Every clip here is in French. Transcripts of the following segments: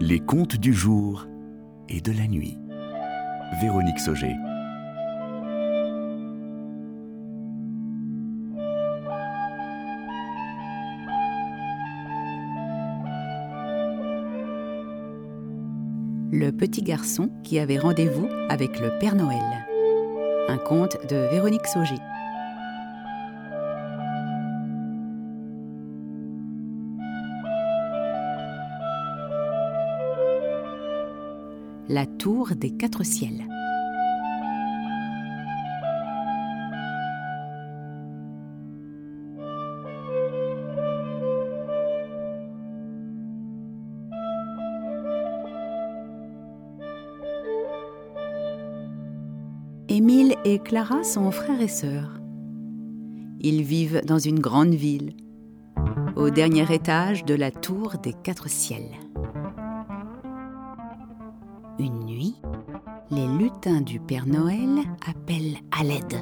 Les contes du jour et de la nuit. Véronique Sauger. Le petit garçon qui avait rendez-vous avec le Père Noël. Un conte de Véronique Sauger. La tour des quatre ciels. Émile et Clara sont frères et sœurs. Ils vivent dans une grande ville, au dernier étage de la tour des quatre ciels. Les lutins du Père Noël appellent à l'aide.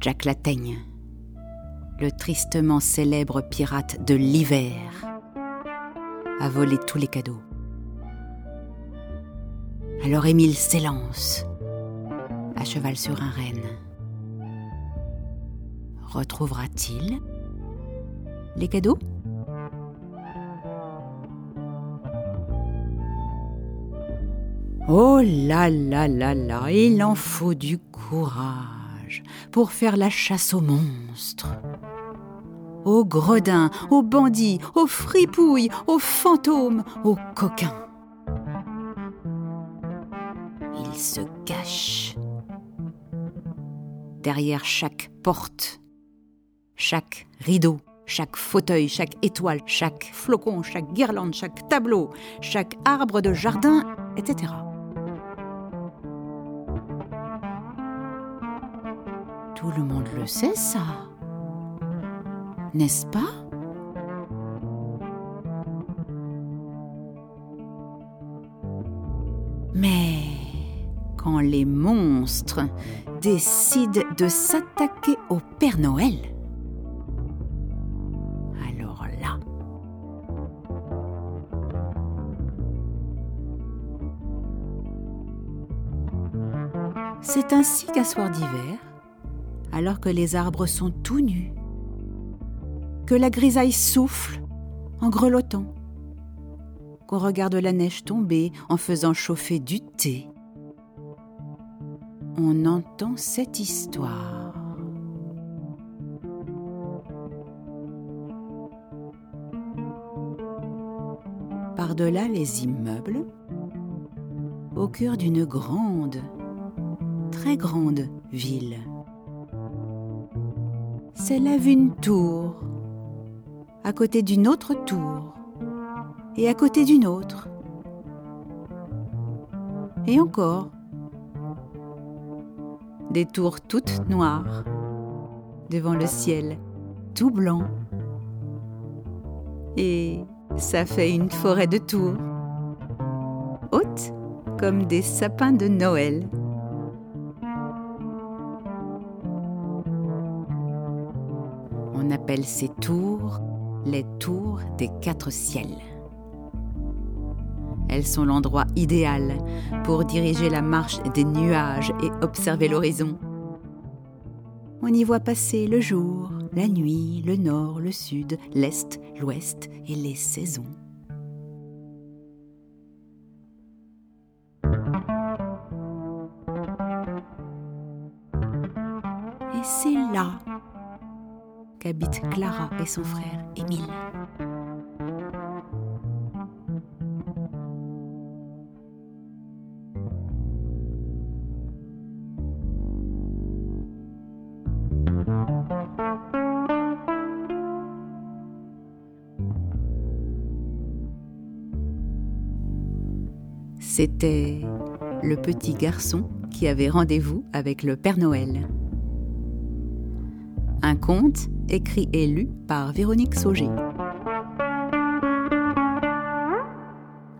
Jack Lataigne, le tristement célèbre pirate de l'hiver, a volé tous les cadeaux. Alors Émile s'élance, à cheval sur un renne. Retrouvera-t-il les cadeaux? Oh là là là là, il en faut du courage pour faire la chasse aux monstres, aux gredins, aux bandits, aux fripouilles, aux fantômes, aux coquins. Il se cache derrière chaque porte, chaque rideau, chaque fauteuil, chaque étoile, chaque flocon, chaque guirlande, chaque tableau, chaque arbre de jardin, etc. Tout le monde le sait, ça. N'est-ce pas? Mais quand les monstres décident de s'attaquer au Père Noël, alors là, c'est ainsi qu'un soir d'hiver, alors que les arbres sont tout nus, que la grisaille souffle en grelottant, qu'on regarde la neige tomber en faisant chauffer du thé. On entend cette histoire. Par-delà les immeubles, au cœur d'une grande, très grande ville s'élève une tour, à côté d'une autre tour, et à côté d'une autre, et encore. Des tours toutes noires, devant le ciel tout blanc. Et ça fait une forêt de tours, hautes comme des sapins de Noël. Appelle ces tours les tours des quatre ciels. Elles sont l'endroit idéal pour diriger la marche des nuages et observer l'horizon. On y voit passer le jour, la nuit, le nord, le sud, l'est, l'ouest et les saisons. Et c'est là qu'habitent Clara et son frère Émile. C'était le petit garçon qui avait rendez-vous avec le Père Noël. Un conte écrit et lu par Véronique Sauger.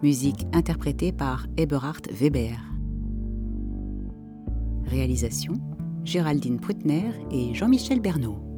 Musique interprétée par Eberhard Weber. Réalisation Géraldine Pruttner et Jean-Michel Bernot.